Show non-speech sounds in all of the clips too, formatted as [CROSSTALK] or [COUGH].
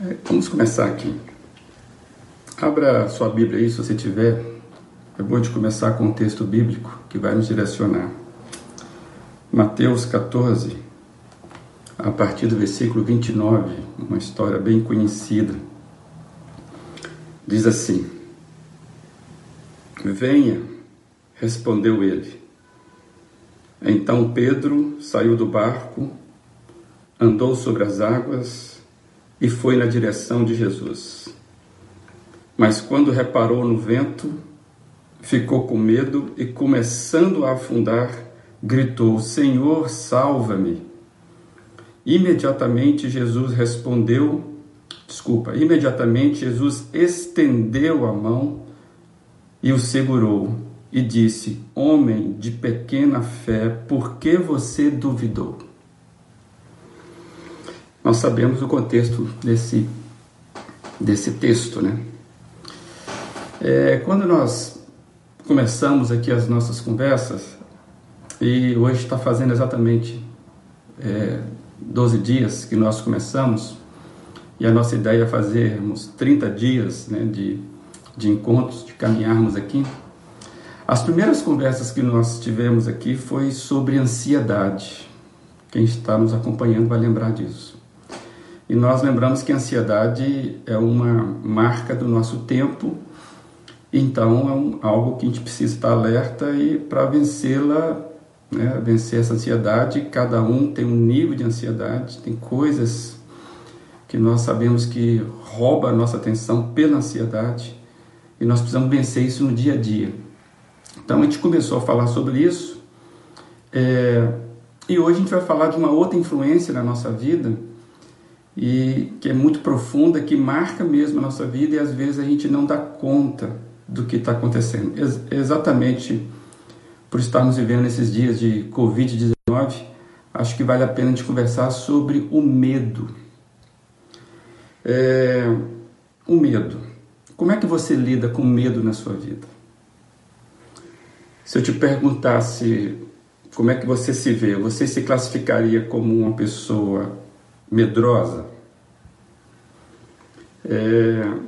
é, vamos começar aqui. Abra sua Bíblia aí, se você tiver. É bom de começar com um texto bíblico que vai nos direcionar. Mateus 14, a partir do versículo 29, uma história bem conhecida. Diz assim: Venha, respondeu ele. Então Pedro saiu do barco, andou sobre as águas e foi na direção de Jesus. Mas quando reparou no vento, ficou com medo e, começando a afundar, gritou: Senhor, salva-me. Imediatamente Jesus respondeu, desculpa, imediatamente Jesus estendeu a mão e o segurou e disse: Homem de pequena fé, por que você duvidou? Nós sabemos o contexto desse, desse texto, né? É, quando nós começamos aqui as nossas conversas, e hoje está fazendo exatamente é, 12 dias que nós começamos, e a nossa ideia é fazermos 30 dias né, de, de encontros, de caminharmos aqui. As primeiras conversas que nós tivemos aqui foi sobre ansiedade. Quem está nos acompanhando vai lembrar disso. E nós lembramos que a ansiedade é uma marca do nosso tempo então, é um, algo que a gente precisa estar alerta e para vencê-la, né, vencer essa ansiedade, cada um tem um nível de ansiedade, tem coisas que nós sabemos que rouba a nossa atenção pela ansiedade e nós precisamos vencer isso no dia a dia. Então, a gente começou a falar sobre isso é, e hoje a gente vai falar de uma outra influência na nossa vida e que é muito profunda, que marca mesmo a nossa vida e às vezes a gente não dá conta do que está acontecendo. Ex exatamente por estarmos vivendo esses dias de Covid-19, acho que vale a pena a gente conversar sobre o medo. É, o medo. Como é que você lida com medo na sua vida? Se eu te perguntasse como é que você se vê, você se classificaria como uma pessoa medrosa? É,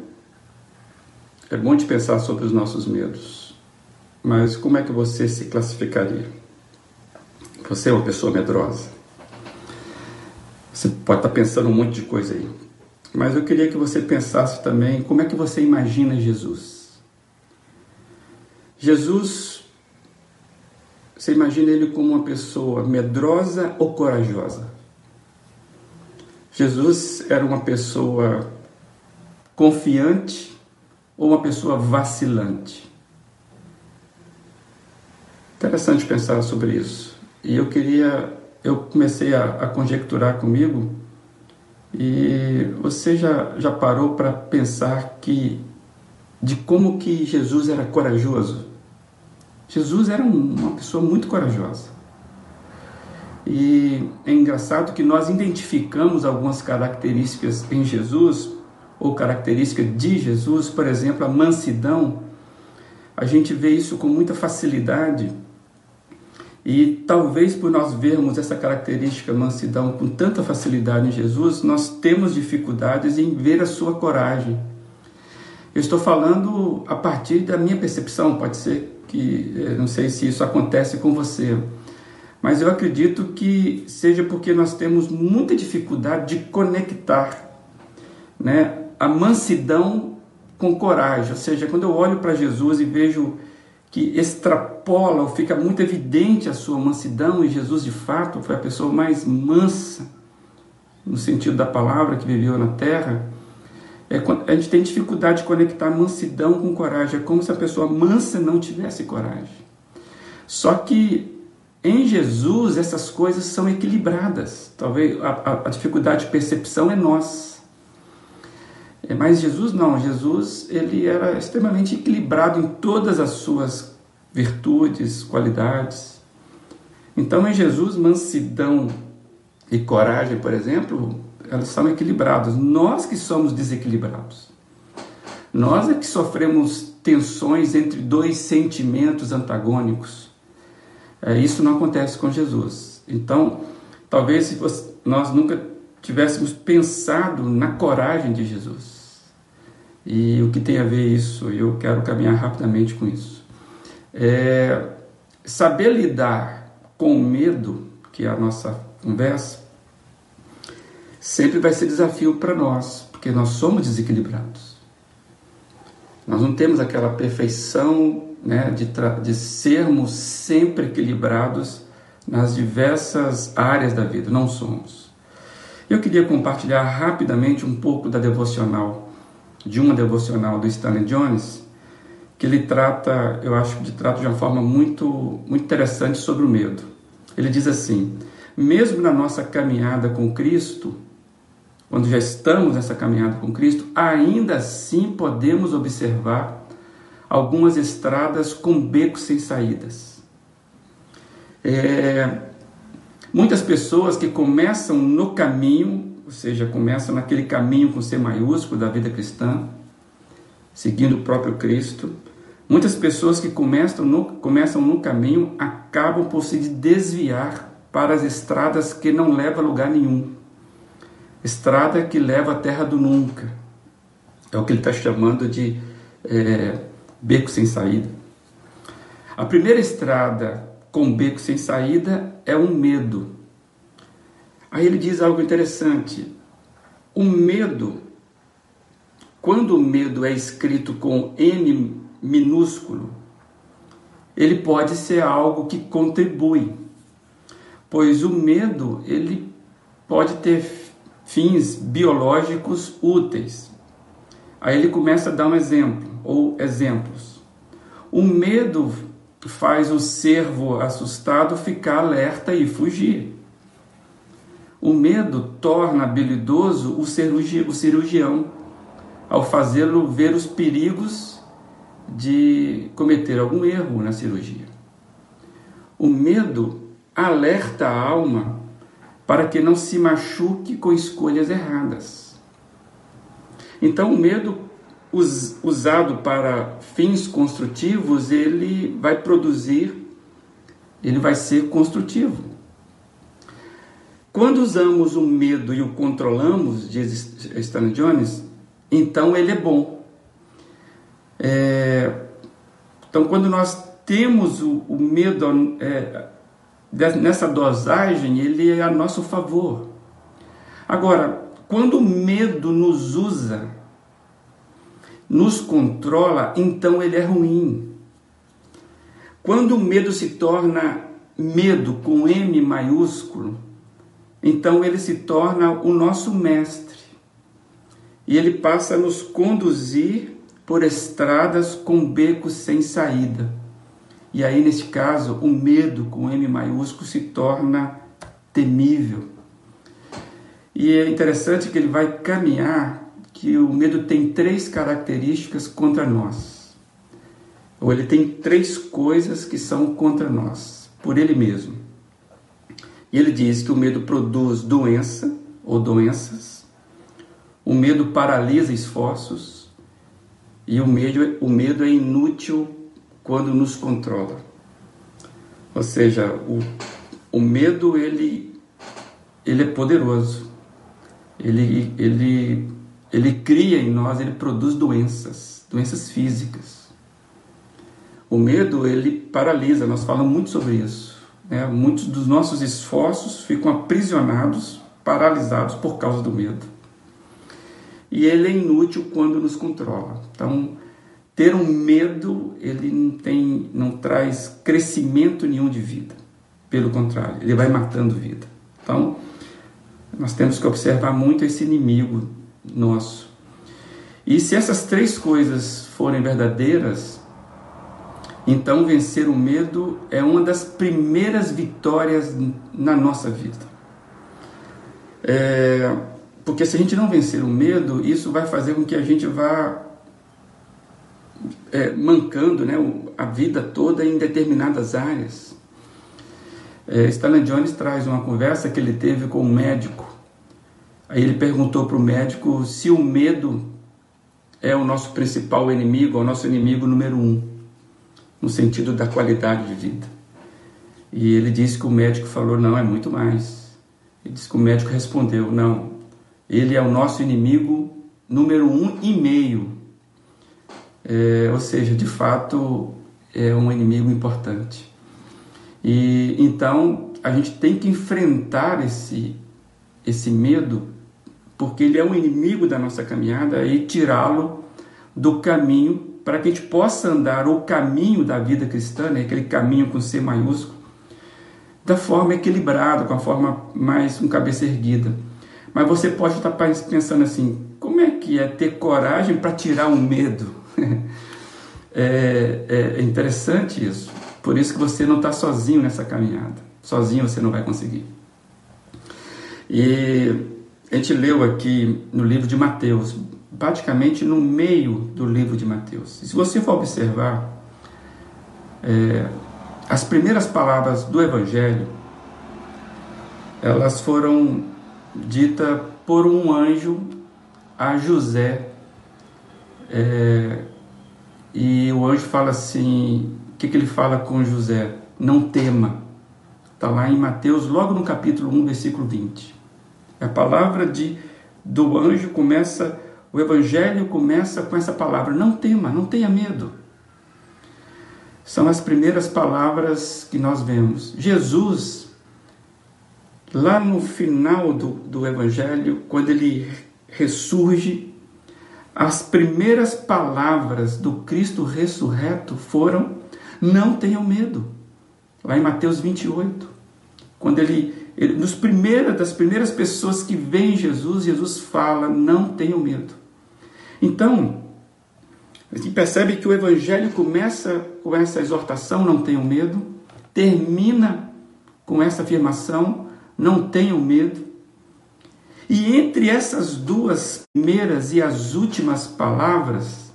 é bom de pensar sobre os nossos medos, mas como é que você se classificaria? Você é uma pessoa medrosa. Você pode estar pensando um monte de coisa aí, mas eu queria que você pensasse também como é que você imagina Jesus. Jesus, você imagina ele como uma pessoa medrosa ou corajosa? Jesus era uma pessoa confiante ou uma pessoa vacilante? Interessante pensar sobre isso. E eu queria, eu comecei a, a conjecturar comigo e você já, já parou para pensar que de como que Jesus era corajoso? Jesus era uma pessoa muito corajosa. E é engraçado que nós identificamos algumas características em Jesus ou característica de Jesus, por exemplo, a mansidão, a gente vê isso com muita facilidade. E talvez por nós vermos essa característica mansidão com tanta facilidade em Jesus, nós temos dificuldades em ver a sua coragem. Eu estou falando a partir da minha percepção, pode ser que, eh, não sei se isso acontece com você, mas eu acredito que seja porque nós temos muita dificuldade de conectar né, a mansidão com coragem. Ou seja, quando eu olho para Jesus e vejo que extrapola ou fica muito evidente a sua mansidão, e Jesus de fato foi a pessoa mais mansa, no sentido da palavra, que viveu na terra, é, a gente tem dificuldade de conectar mansidão com coragem. É como se a pessoa mansa não tivesse coragem. Só que em Jesus essas coisas são equilibradas. Talvez a, a, a dificuldade de percepção é nossa. É, mas Jesus não, Jesus ele era extremamente equilibrado em todas as suas virtudes, qualidades. Então em Jesus mansidão e coragem, por exemplo, elas são equilibradas. Nós que somos desequilibrados. Nós é que sofremos tensões entre dois sentimentos antagônicos. É, isso não acontece com Jesus. Então, talvez se você, nós nunca tivéssemos pensado na coragem de Jesus. E o que tem a ver isso? Eu quero caminhar rapidamente com isso. É, saber lidar com o medo, que é a nossa conversa, sempre vai ser desafio para nós, porque nós somos desequilibrados. Nós não temos aquela perfeição né, de, de sermos sempre equilibrados nas diversas áreas da vida, não somos. Eu queria compartilhar rapidamente um pouco da devocional, de uma devocional do Stanley Jones, que ele trata, eu acho que trata de uma forma muito, muito interessante sobre o medo. Ele diz assim: mesmo na nossa caminhada com Cristo, quando já estamos nessa caminhada com Cristo, ainda assim podemos observar algumas estradas com becos sem saídas. É, muitas pessoas que começam no caminho, ou seja, começam naquele caminho com C maiúsculo da vida cristã, seguindo o próprio Cristo, muitas pessoas que começam no, começam no caminho acabam por se desviar para as estradas que não levam a lugar nenhum. Estrada que leva à terra do nunca. É o que ele está chamando de é, beco sem saída. A primeira estrada com beco sem saída é um medo. Aí ele diz algo interessante. O medo, quando o medo é escrito com M minúsculo, ele pode ser algo que contribui, pois o medo ele pode ter fins biológicos úteis. Aí ele começa a dar um exemplo ou exemplos. O medo faz o servo assustado ficar alerta e fugir. O medo torna habilidoso o cirurgião ao fazê-lo ver os perigos de cometer algum erro na cirurgia. O medo alerta a alma para que não se machuque com escolhas erradas. Então, o medo us, usado para fins construtivos, ele vai produzir, ele vai ser construtivo. Quando usamos o medo e o controlamos, diz Stanley Jones, então ele é bom. É, então, quando nós temos o, o medo é, nessa dosagem, ele é a nosso favor. Agora, quando o medo nos usa nos controla, então ele é ruim. Quando o medo se torna medo com M maiúsculo, então ele se torna o nosso mestre. E ele passa a nos conduzir por estradas com becos sem saída. E aí, neste caso, o medo com M maiúsculo se torna temível. E é interessante que ele vai caminhar que o medo tem três características contra nós. Ou ele tem três coisas que são contra nós, por ele mesmo. E ele diz que o medo produz doença ou doenças, o medo paralisa esforços e o medo, o medo é inútil quando nos controla. Ou seja, o, o medo ele, ele é poderoso. Ele, ele ele cria em nós, ele produz doenças, doenças físicas. O medo, ele paralisa, nós falamos muito sobre isso. Né? Muitos dos nossos esforços ficam aprisionados, paralisados por causa do medo. E ele é inútil quando nos controla. Então, ter um medo, ele não, tem, não traz crescimento nenhum de vida. Pelo contrário, ele vai matando vida. Então, nós temos que observar muito esse inimigo nosso. E se essas três coisas forem verdadeiras, então vencer o medo é uma das primeiras vitórias na nossa vida. É, porque se a gente não vencer o medo, isso vai fazer com que a gente vá é, mancando né, a vida toda em determinadas áreas. É, Stanley Jones traz uma conversa que ele teve com um médico Aí ele perguntou para o médico se o medo é o nosso principal inimigo, é o nosso inimigo número um, no sentido da qualidade de vida. E ele disse que o médico falou: não, é muito mais. Ele disse que o médico respondeu: não, ele é o nosso inimigo número um e meio. É, ou seja, de fato, é um inimigo importante. E então a gente tem que enfrentar esse, esse medo, porque ele é um inimigo da nossa caminhada, e tirá-lo do caminho para que a gente possa andar o caminho da vida cristã, né, aquele caminho com C maiúsculo, da forma equilibrada, com a forma mais com cabeça erguida. Mas você pode estar pensando assim: como é que é ter coragem para tirar o medo? [LAUGHS] é, é interessante isso. Por isso que você não está sozinho nessa caminhada. Sozinho você não vai conseguir. E a gente leu aqui no livro de Mateus, praticamente no meio do livro de Mateus. E se você for observar, é, as primeiras palavras do Evangelho, elas foram ditas por um anjo a José. É, e o anjo fala assim: o que, que ele fala com José? Não tema. Está lá em Mateus, logo no capítulo 1, versículo 20. A palavra de, do anjo começa o Evangelho começa com essa palavra: não tema, não tenha medo. São as primeiras palavras que nós vemos. Jesus, lá no final do, do Evangelho, quando ele ressurge, as primeiras palavras do Cristo ressurreto foram: não tenham medo. Lá em Mateus 28, quando ele, nos primeiras das primeiras pessoas que veem Jesus, Jesus fala: não tenham medo. Então, a gente percebe que o Evangelho começa com essa exortação, não tenham medo, termina com essa afirmação, não tenham medo. E entre essas duas primeiras e as últimas palavras,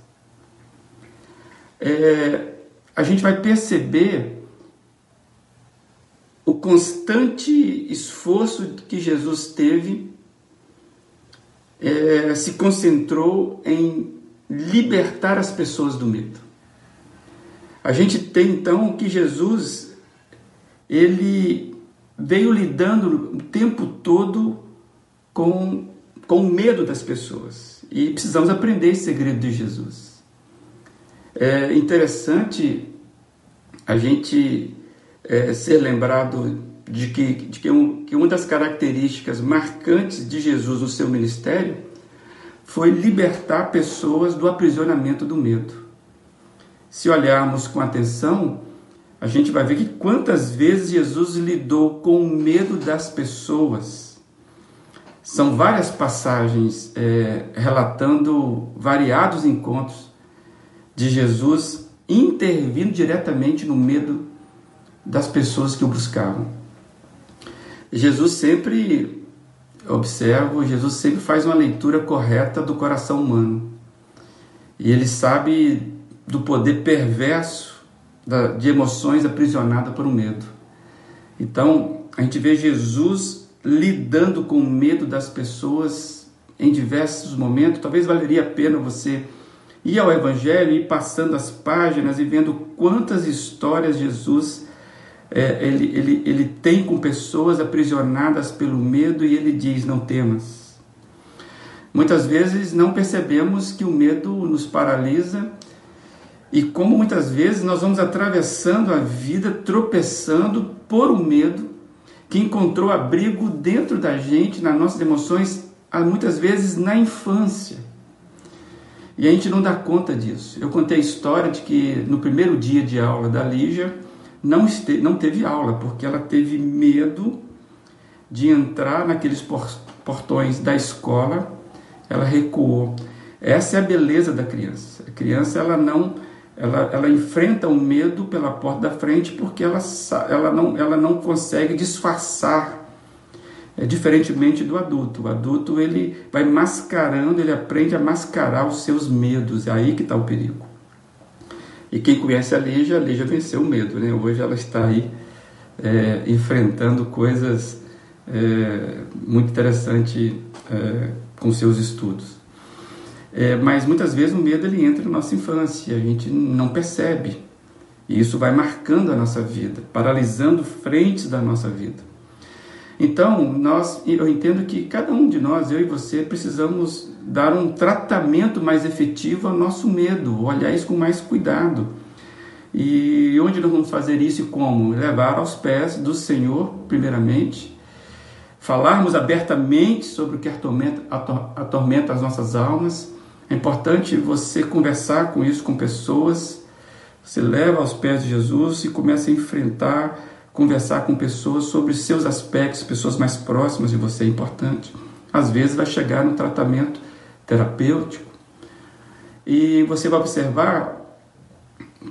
é, a gente vai perceber o constante esforço que Jesus teve é, se concentrou em libertar as pessoas do medo. A gente tem então que Jesus ele veio lidando o tempo todo com, com o medo das pessoas e precisamos aprender esse segredo de Jesus. É interessante a gente é, ser lembrado de que, de que, um, que uma das características marcantes de Jesus no seu ministério foi libertar pessoas do aprisionamento do medo. Se olharmos com atenção, a gente vai ver que quantas vezes Jesus lidou com o medo das pessoas. São várias passagens é, relatando variados encontros de Jesus intervindo diretamente no medo das pessoas que o buscavam. Jesus sempre, observo, Jesus sempre faz uma leitura correta do coração humano. E ele sabe do poder perverso de emoções aprisionadas por um medo. Então, a gente vê Jesus lidando com o medo das pessoas em diversos momentos. Talvez valeria a pena você ir ao Evangelho e passando as páginas e vendo quantas histórias Jesus é, ele, ele, ele tem com pessoas aprisionadas pelo medo e ele diz: Não temas. Muitas vezes não percebemos que o medo nos paralisa e como muitas vezes nós vamos atravessando a vida tropeçando por um medo que encontrou abrigo dentro da gente, nas nossas emoções, muitas vezes na infância. E a gente não dá conta disso. Eu contei a história de que no primeiro dia de aula da Lígia, não, este, não teve aula, porque ela teve medo de entrar naqueles portões da escola, ela recuou. Essa é a beleza da criança. A criança ela não ela, ela enfrenta o medo pela porta da frente porque ela, ela, não, ela não consegue disfarçar é, diferentemente do adulto. O adulto ele vai mascarando, ele aprende a mascarar os seus medos. É aí que está o perigo. E quem conhece a Lígia, a Lígia venceu o medo, né? Hoje ela está aí é, enfrentando coisas é, muito interessantes é, com seus estudos. É, mas muitas vezes o medo ele entra na nossa infância, a gente não percebe. E isso vai marcando a nossa vida, paralisando frentes da nossa vida. Então, nós, eu entendo que cada um de nós, eu e você, precisamos dar um tratamento mais efetivo ao nosso medo, olhar isso com mais cuidado. E onde nós vamos fazer isso e como? Levar aos pés do Senhor, primeiramente, falarmos abertamente sobre o que atormenta, atormenta as nossas almas. É importante você conversar com isso com pessoas. Você leva aos pés de Jesus e começa a enfrentar, conversar com pessoas sobre seus aspectos, pessoas mais próximas de você é importante. Às vezes vai chegar no tratamento terapêutico e você vai observar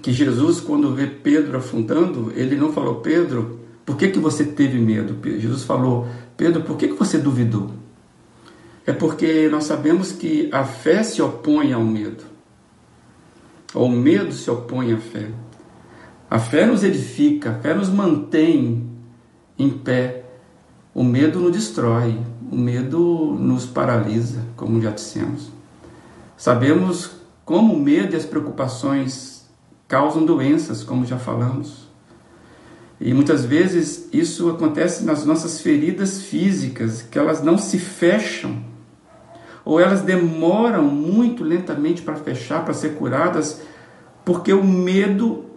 que Jesus, quando vê Pedro afundando, ele não falou, Pedro, por que, que você teve medo? Jesus falou, Pedro, por que, que você duvidou? É porque nós sabemos que a fé se opõe ao medo. Ou o medo se opõe à fé. A fé nos edifica, a fé nos mantém em pé. O medo nos destrói, o medo nos paralisa, como já dissemos. Sabemos como o medo e as preocupações causam doenças, como já falamos. E muitas vezes isso acontece nas nossas feridas físicas, que elas não se fecham, ou elas demoram muito lentamente para fechar, para ser curadas, porque o medo,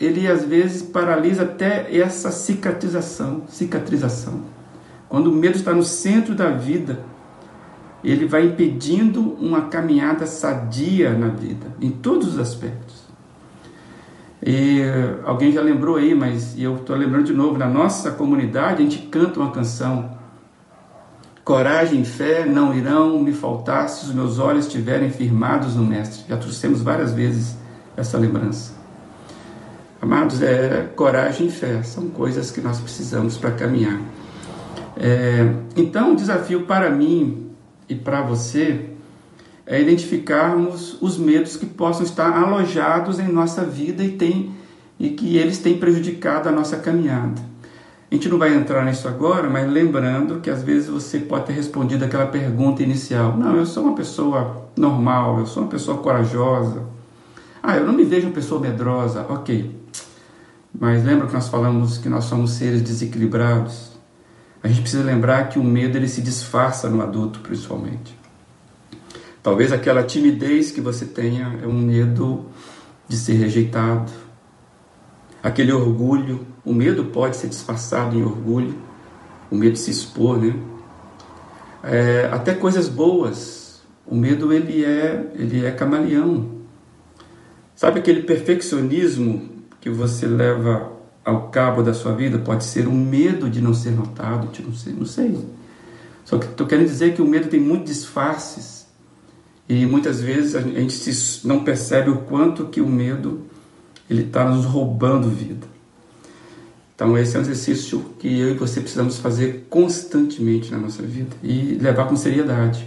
ele às vezes paralisa até essa cicatrização, cicatrização. Quando o medo está no centro da vida, ele vai impedindo uma caminhada sadia na vida, em todos os aspectos. E alguém já lembrou aí, mas eu estou lembrando de novo, na nossa comunidade a gente canta uma canção. Coragem e fé não irão me faltar se os meus olhos estiverem firmados no Mestre. Já trouxemos várias vezes essa lembrança. Amados, é, coragem e fé são coisas que nós precisamos para caminhar. É, então, o desafio para mim e para você é identificarmos os medos que possam estar alojados em nossa vida e, tem, e que eles têm prejudicado a nossa caminhada. A gente não vai entrar nisso agora, mas lembrando que às vezes você pode ter respondido aquela pergunta inicial: Não, eu sou uma pessoa normal, eu sou uma pessoa corajosa. Ah, eu não me vejo uma pessoa medrosa. Ok. Mas lembra que nós falamos que nós somos seres desequilibrados? A gente precisa lembrar que o medo ele se disfarça no adulto, principalmente. Talvez aquela timidez que você tenha é um medo de ser rejeitado. Aquele orgulho, o medo pode ser disfarçado em orgulho, o medo de se expor, né? É, até coisas boas, o medo ele é, ele é camaleão. Sabe aquele perfeccionismo que você leva ao cabo da sua vida? Pode ser um medo de não ser notado, de não sei, não sei. Só que estou querendo dizer que o medo tem muitos disfarces. E muitas vezes a gente não percebe o quanto que o medo ele está nos roubando vida. Então esse é um exercício que eu e você precisamos fazer constantemente na nossa vida e levar com seriedade.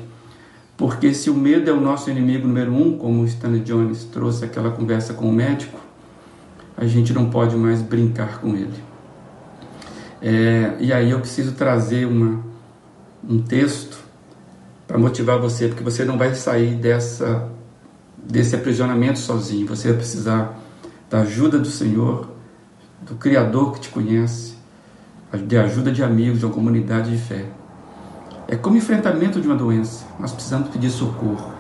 Porque se o medo é o nosso inimigo número um, como Stanley Jones trouxe aquela conversa com o médico, a gente não pode mais brincar com ele. É, e aí eu preciso trazer uma, um texto para motivar você, porque você não vai sair dessa desse aprisionamento sozinho. Você vai precisar da ajuda do Senhor, do Criador que te conhece, de ajuda de amigos, de uma comunidade de fé. É como enfrentamento de uma doença. Nós precisamos pedir socorro.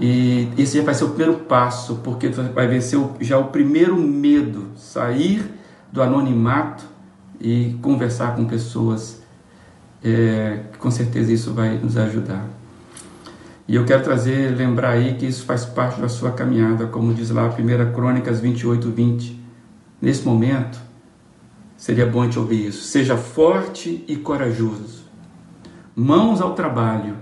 E esse vai ser o primeiro passo, porque vai vencer já o primeiro medo, sair do anonimato e conversar com pessoas é, com certeza isso vai nos ajudar. E eu quero trazer, lembrar aí que isso faz parte da sua caminhada, como diz lá 1 Crônicas 28, 20. Nesse momento, seria bom te ouvir isso. Seja forte e corajoso. Mãos ao trabalho.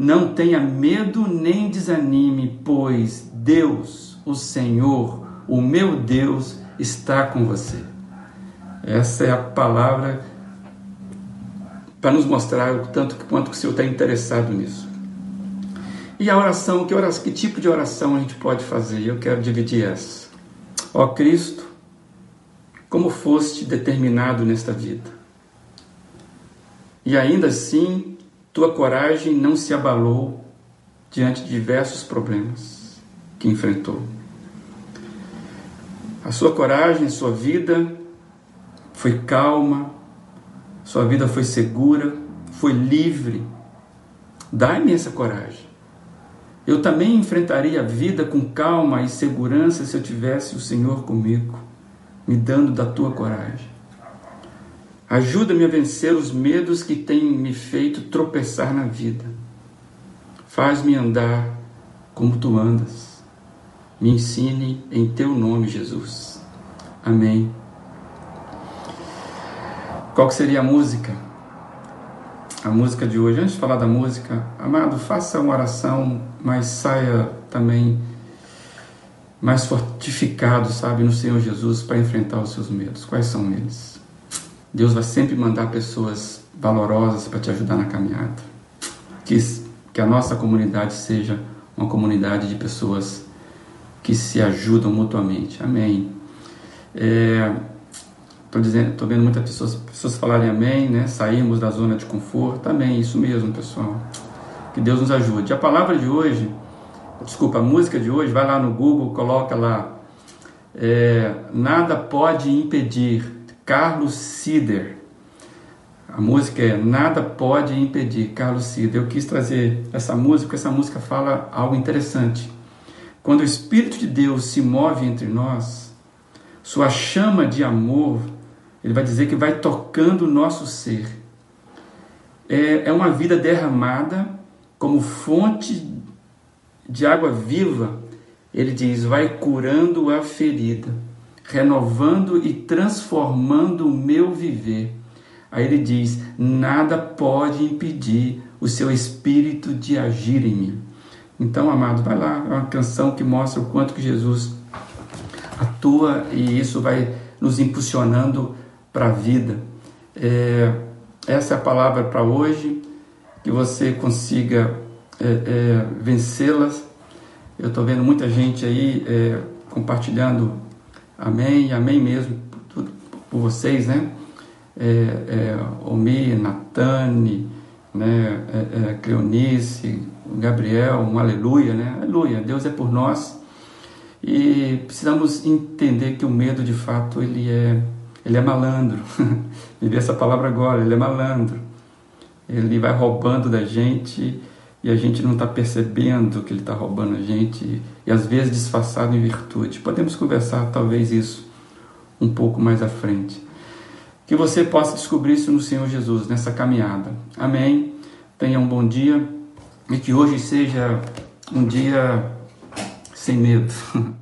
Não tenha medo nem desanime, pois Deus, o Senhor, o meu Deus, está com você. Essa é a palavra para nos mostrar o tanto quanto o Senhor está interessado nisso. E a oração, que, oração, que tipo de oração a gente pode fazer? Eu quero dividir essa. Ó Cristo, como foste determinado nesta vida. E ainda assim, tua coragem não se abalou diante de diversos problemas que enfrentou. A sua coragem, sua vida foi calma, sua vida foi segura, foi livre. Dai-me essa coragem. Eu também enfrentaria a vida com calma e segurança se eu tivesse o Senhor comigo, me dando da tua coragem. Ajuda-me a vencer os medos que têm me feito tropeçar na vida. Faz-me andar como tu andas. Me ensine em teu nome, Jesus. Amém. Qual seria a música? A música de hoje. Antes de falar da música, amado, faça uma oração, mas saia também mais fortificado, sabe, no Senhor Jesus para enfrentar os seus medos. Quais são eles? Deus vai sempre mandar pessoas valorosas para te ajudar na caminhada. Que, que a nossa comunidade seja uma comunidade de pessoas que se ajudam mutuamente. Amém. É, Estou dizendo, tô vendo muitas pessoas, pessoas falarem amém, né? Saímos da zona de conforto. Amém, isso mesmo, pessoal. Que Deus nos ajude. A palavra de hoje, desculpa, a música de hoje, vai lá no Google, coloca lá. É, Nada pode impedir. Carlos Sider. A música é Nada pode impedir. Carlos Sider. Eu quis trazer essa música, porque essa música fala algo interessante. Quando o Espírito de Deus se move entre nós, sua chama de amor ele vai dizer que vai tocando o nosso ser. É, é uma vida derramada como fonte de água viva. Ele diz: vai curando a ferida, renovando e transformando o meu viver. Aí ele diz: nada pode impedir o seu espírito de agir em mim. Então, amado, vai lá, é uma canção que mostra o quanto que Jesus atua e isso vai nos impulsionando para a vida. É, essa é a palavra para hoje, que você consiga é, é, vencê-las. Eu estou vendo muita gente aí é, compartilhando amém, amém mesmo por, por vocês, né? É, é, Omi, Natane, né? É, é, Cleonice, Gabriel, um aleluia, né? Aleluia, Deus é por nós. E precisamos entender que o medo de fato ele é ele é malandro. [LAUGHS] Me essa palavra agora, ele é malandro. Ele vai roubando da gente e a gente não está percebendo que ele está roubando a gente e às vezes disfarçado em virtude. Podemos conversar talvez isso um pouco mais à frente. Que você possa descobrir isso no Senhor Jesus, nessa caminhada. Amém. Tenha um bom dia e que hoje seja um dia sem medo. [LAUGHS]